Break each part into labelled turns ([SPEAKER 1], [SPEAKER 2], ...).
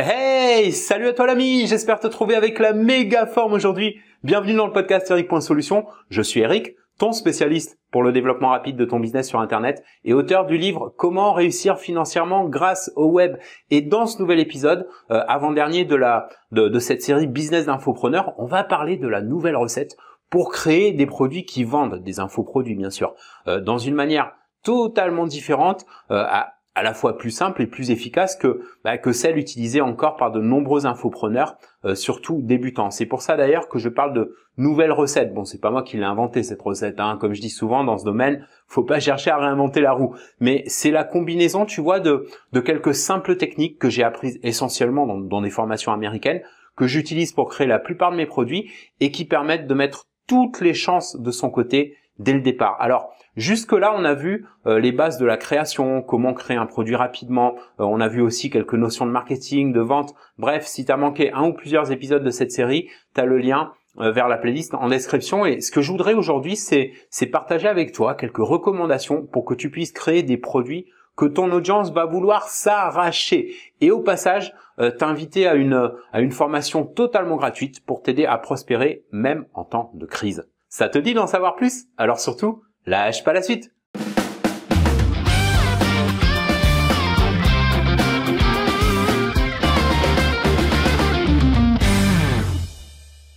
[SPEAKER 1] Hey, salut à toi l'ami, j'espère te trouver avec la méga forme aujourd'hui. Bienvenue dans le podcast Eric.solution. Je suis Eric, ton spécialiste pour le développement rapide de ton business sur Internet et auteur du livre Comment réussir financièrement grâce au web. Et dans ce nouvel épisode, euh, avant-dernier de, de, cette série Business d'infopreneur, on va parler de la nouvelle recette pour créer des produits qui vendent, des infoproduits bien sûr, euh, dans une manière totalement différente, euh, à à la fois plus simple et plus efficace que, bah, que celle utilisée encore par de nombreux infopreneurs, euh, surtout débutants. C'est pour ça d'ailleurs que je parle de nouvelles recettes. Bon, c'est pas moi qui l'ai inventé cette recette, hein. comme je dis souvent dans ce domaine, faut pas chercher à réinventer la roue. Mais c'est la combinaison, tu vois, de, quelques simples techniques que j'ai apprises essentiellement dans des formations américaines, que j'utilise pour créer la plupart de mes produits et qui permettent de mettre toutes les chances de son côté dès le départ. Alors, jusque-là, on a vu euh, les bases de la création, comment créer un produit rapidement. Euh, on a vu aussi quelques notions de marketing, de vente. Bref, si tu as manqué un ou plusieurs épisodes de cette série, tu as le lien euh, vers la playlist en description. Et ce que je voudrais aujourd'hui, c'est, partager avec toi quelques recommandations pour que tu puisses créer des produits que ton audience va vouloir s'arracher. Et au passage, t'inviter à une formation totalement gratuite pour t'aider à prospérer même en temps de crise. Ça te dit d'en savoir plus? Alors surtout, lâche pas la suite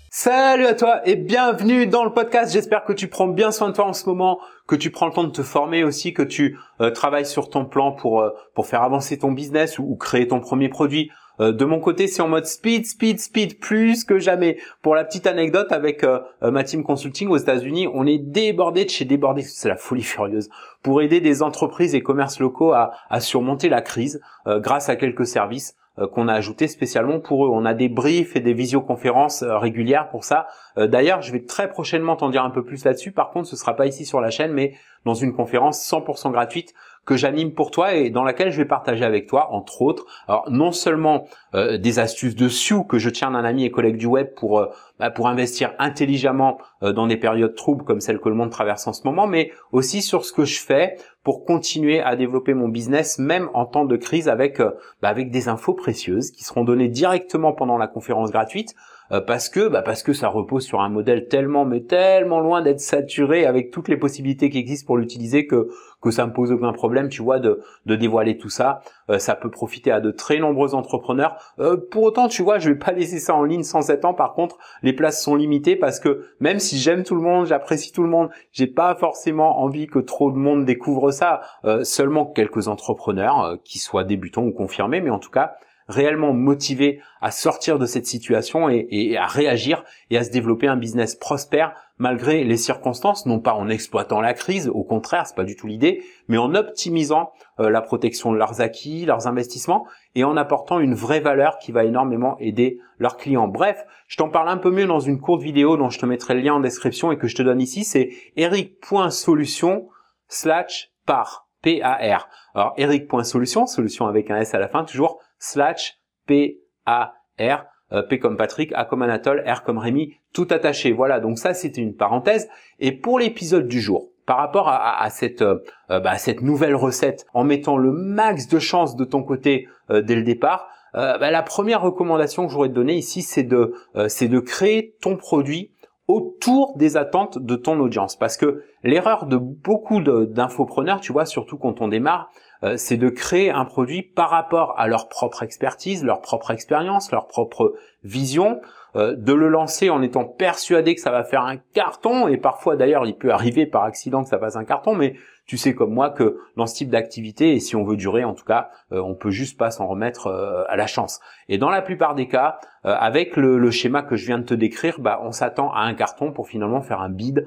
[SPEAKER 1] Salut à toi et bienvenue dans le podcast. J'espère que tu prends bien soin de toi en ce moment, que tu prends le temps de te former aussi, que tu euh, travailles sur ton plan pour euh, pour faire avancer ton business ou créer ton premier produit. Euh, de mon côté, c'est en mode speed, speed, speed, plus que jamais. Pour la petite anecdote, avec euh, euh, ma team consulting aux États-Unis, on est débordé de chez débordé, c'est la folie furieuse, pour aider des entreprises et commerces locaux à, surmonter la crise grâce à quelques services qu'on a ajoutés spécialement pour eux. On a des briefs et des visioconférences régulières pour ça. D'ailleurs, je vais très prochainement t'en dire un peu plus là-dessus. Par contre, ce sera pas ici sur la chaîne, mais dans une conférence 100% gratuite que j'anime pour toi et dans laquelle je vais partager avec toi, entre autres, alors non seulement euh, des astuces de Sioux que je tiens d'un ami et collègue du web pour euh, bah, pour investir intelligemment euh, dans des périodes troubles comme celles que le monde traverse en ce moment, mais aussi sur ce que je fais pour continuer à développer mon business même en temps de crise avec bah, avec des infos précieuses qui seront données directement pendant la conférence gratuite parce que bah, parce que ça repose sur un modèle tellement mais tellement loin d'être saturé avec toutes les possibilités qui existent pour l'utiliser que que ça me pose aucun problème, tu vois, de, de dévoiler tout ça. Euh, ça peut profiter à de très nombreux entrepreneurs. Euh, pour autant, tu vois, je vais pas laisser ça en ligne sans 7 ans. Par contre, les places sont limitées parce que même si j'aime tout le monde, j'apprécie tout le monde, j'ai pas forcément envie que trop de monde découvre ça. Euh, seulement quelques entrepreneurs, qui soient débutants ou confirmés, mais en tout cas réellement motivés à sortir de cette situation et, à réagir et à se développer un business prospère malgré les circonstances, non pas en exploitant la crise, au contraire, c'est pas du tout l'idée, mais en optimisant euh, la protection de leurs acquis, leurs investissements et en apportant une vraie valeur qui va énormément aider leurs clients. Bref, je t'en parle un peu mieux dans une courte vidéo dont je te mettrai le lien en description et que je te donne ici, c'est eric.solution slash par P-A-R. Alors, eric.solution, solution avec un S à la fin, toujours, slash P-A-R. Euh, P comme Patrick, A comme Anatole, R comme Rémi, tout attaché. Voilà, donc ça c'était une parenthèse. Et pour l'épisode du jour, par rapport à, cette, euh, bah, cette nouvelle recette, en mettant le max de chance de ton côté euh, dès le départ, bah, la première recommandation que je voudrais te donner ici, c'est de créer ton produit autour des attentes de ton audience. Parce que l'erreur de beaucoup d'infopreneurs, tu vois, surtout quand on démarre, euh, c'est de créer un produit par rapport à leur propre expertise, leur propre expérience, leur propre vision, euh, de le lancer en étant persuadé que ça va faire un carton, et parfois d'ailleurs il peut arriver par accident que ça fasse un carton, mais tu sais comme moi que dans ce type d'activité, et si on veut durer en tout cas, euh, on peut juste pas s'en remettre à la chance. Et dans la plupart des cas, avec le, schéma que je viens de te décrire, bah, on s'attend à un carton pour finalement faire un bid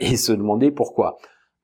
[SPEAKER 1] et se demander pourquoi.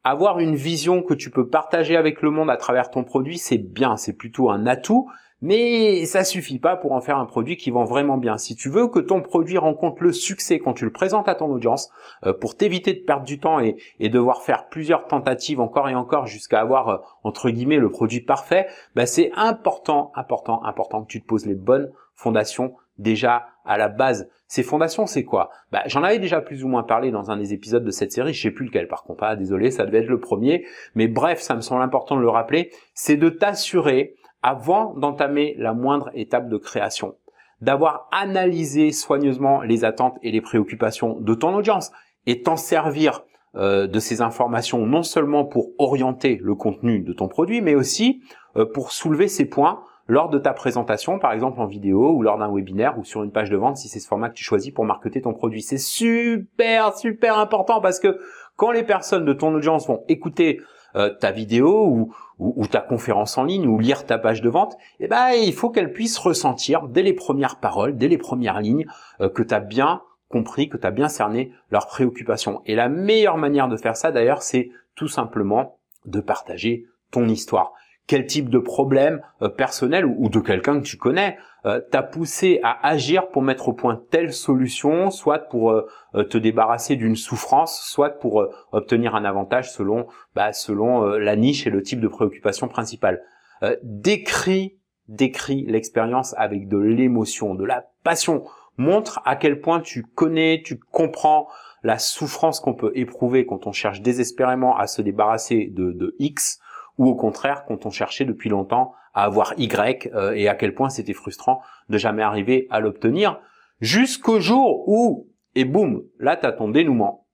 [SPEAKER 1] Avoir une vision que tu peux partager avec le monde à travers ton produit, c'est bien, c'est plutôt un atout, mais ça suffit pas pour en faire un produit qui vend vraiment bien. Si tu veux que ton produit rencontre le succès quand tu le présentes à ton audience, euh, pour t'éviter de perdre du temps et, devoir faire plusieurs tentatives encore et encore jusqu'à avoir euh, entre guillemets le produit parfait, bah c'est important, important, important que tu te poses les bonnes fondations déjà à la base. Ces fondations, c'est quoi? Bah, J'en avais déjà plus ou moins parlé dans un des épisodes de cette série, je sais plus lequel par contre, ah, désolé, ça devait être le premier, mais bref, ça me semble important de le rappeler, c'est de t'assurer avant d'entamer la moindre étape de création, d'avoir analysé soigneusement les attentes et les préoccupations de ton audience et t'en servir euh, de ces informations non seulement pour orienter le contenu de ton produit, mais aussi euh, pour soulever ces points lors de ta présentation, par exemple en vidéo ou lors d'un webinaire ou sur une page de vente si c'est ce format que tu choisis pour marketer ton produit. C'est super, super important parce que quand les personnes de ton audience vont écouter euh, ta vidéo ou, ta conférence en ligne ou lire ta page de vente, eh ben, il faut qu'elles puissent ressentir dès les premières paroles, dès les premières lignes, euh, que tu as bien compris, que tu as bien cerné leurs préoccupations. Et la meilleure manière de faire ça d'ailleurs, c'est tout simplement de partager ton histoire quel type de problème euh, personnel ou, de quelqu'un que tu connais euh, t'a poussé à agir pour mettre au point telle solution, soit pour euh, te débarrasser d'une souffrance, soit pour obtenir un avantage selon bah, selon la niche et le type de préoccupation principale. décris décris l'expérience avec de l'émotion, de la passion. Montre à quel point tu connais, tu comprends la souffrance qu'on peut éprouver quand on cherche désespérément à se débarrasser de, de X ou au contraire quand on cherchait depuis longtemps à avoir Y euh, et à quel point c'était frustrant de jamais arriver à l'obtenir jusqu'au jour où et boum, là tu ton dénouement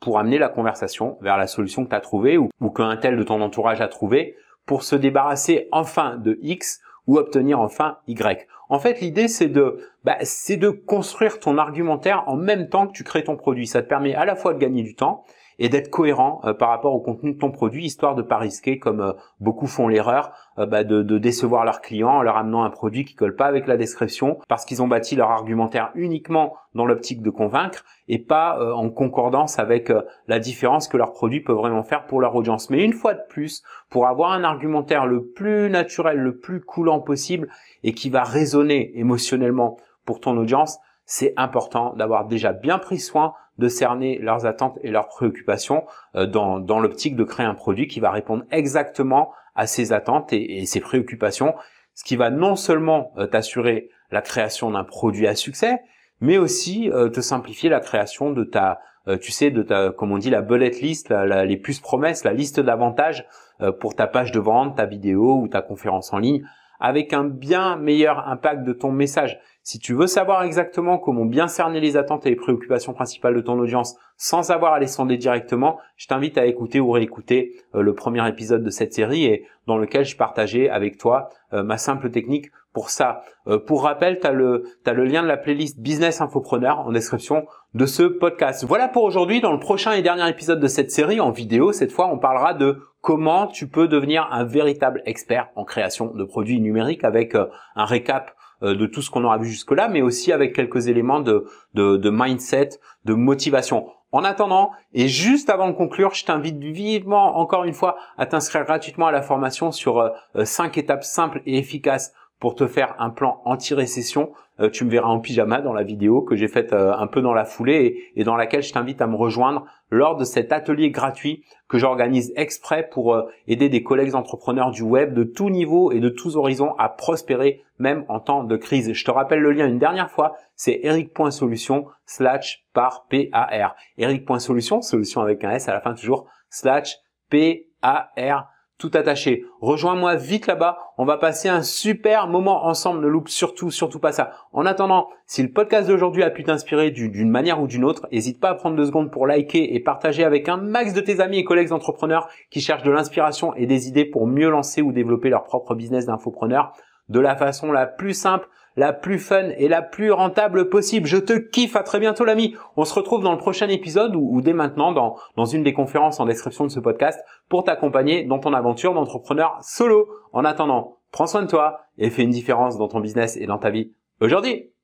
[SPEAKER 1] pour amener la conversation vers la solution que tu as trouvée ou, ou qu'un tel de ton entourage a trouvé pour se débarrasser enfin de X ou obtenir enfin Y. En fait, l'idée c'est de bah, c'est de construire ton argumentaire en même temps que tu crées ton produit. Ça te permet à la fois de gagner du temps et d'être cohérent euh, par rapport au contenu de ton produit, histoire de pas risquer, comme euh, beaucoup font l'erreur, euh, bah, de, de, décevoir leurs clients en leur amenant un produit qui colle pas avec la description, parce qu'ils ont bâti leur argumentaire uniquement dans l'optique de convaincre et pas en concordance avec la différence que leur produit peut vraiment faire pour leur audience. Mais une fois de plus, pour avoir un argumentaire le plus naturel, le plus coulant possible et qui va résonner émotionnellement pour ton audience, c'est important d'avoir déjà bien pris soin de cerner leurs attentes et leurs préoccupations euh, dans, dans l'optique de créer un produit qui va répondre exactement à ces attentes et, et ces préoccupations, ce qui va non seulement euh, t'assurer la création d'un produit à succès, mais aussi euh, te simplifier la création de ta, tu sais, de ta, comme on dit, la bullet list, les plus promesses, la liste d'avantages pour ta page de vente, ta vidéo ou ta conférence en ligne, avec un bien meilleur impact de ton message. Si tu veux savoir exactement comment bien cerner les attentes et les préoccupations principales de ton audience sans avoir à les sonder directement, je t'invite à écouter ou réécouter euh, le premier épisode de cette série et dans lequel je partageais avec toi euh, ma simple technique pour ça. Euh, pour rappel, tu as le, as le lien de la playlist Business Infopreneur en description de ce podcast. Voilà pour aujourd'hui. Dans le prochain et dernier épisode de cette série en vidéo, cette fois, on parlera de comment tu peux devenir un véritable expert en création de produits numériques avec un récap de tout ce qu'on aura vu jusque-là, mais aussi avec quelques éléments de, de, mindset, de motivation. En attendant, et juste avant de conclure, je t'invite vivement, encore une fois, à t'inscrire gratuitement à la formation sur 5 euh, étapes simples et efficaces pour te faire un plan anti-récession. Euh, tu me verras en pyjama dans la vidéo que j'ai faite euh, un peu dans la foulée et, dans laquelle je t'invite à me rejoindre lors de cet atelier gratuit que j'organise exprès pour euh, aider des collègues entrepreneurs du web de tout niveau et de tous horizons à prospérer même en temps de crise. Je te rappelle le lien une dernière fois, c'est eric.solution slash par P-A-R. Eric.solution, solution avec un S à la fin toujours, slash P-A-R tout attaché. Rejoins-moi vite là-bas. On va passer un super moment ensemble. Ne loupe surtout, surtout pas ça. En attendant, si le podcast d'aujourd'hui a pu t'inspirer d'une manière ou d'une autre, n'hésite pas à prendre deux secondes pour liker et partager avec un max de tes amis et collègues entrepreneurs qui cherchent de l'inspiration et des idées pour mieux lancer ou développer leur propre business d'infopreneur de la façon la plus simple, la plus fun et la plus rentable possible. Je te kiffe, à très bientôt l'ami. On se retrouve dans le prochain épisode ou, dès maintenant dans, dans une des conférences en description de ce podcast pour t'accompagner dans ton aventure d'entrepreneur solo. En attendant, prends soin de toi et fais une différence dans ton business et dans ta vie aujourd'hui.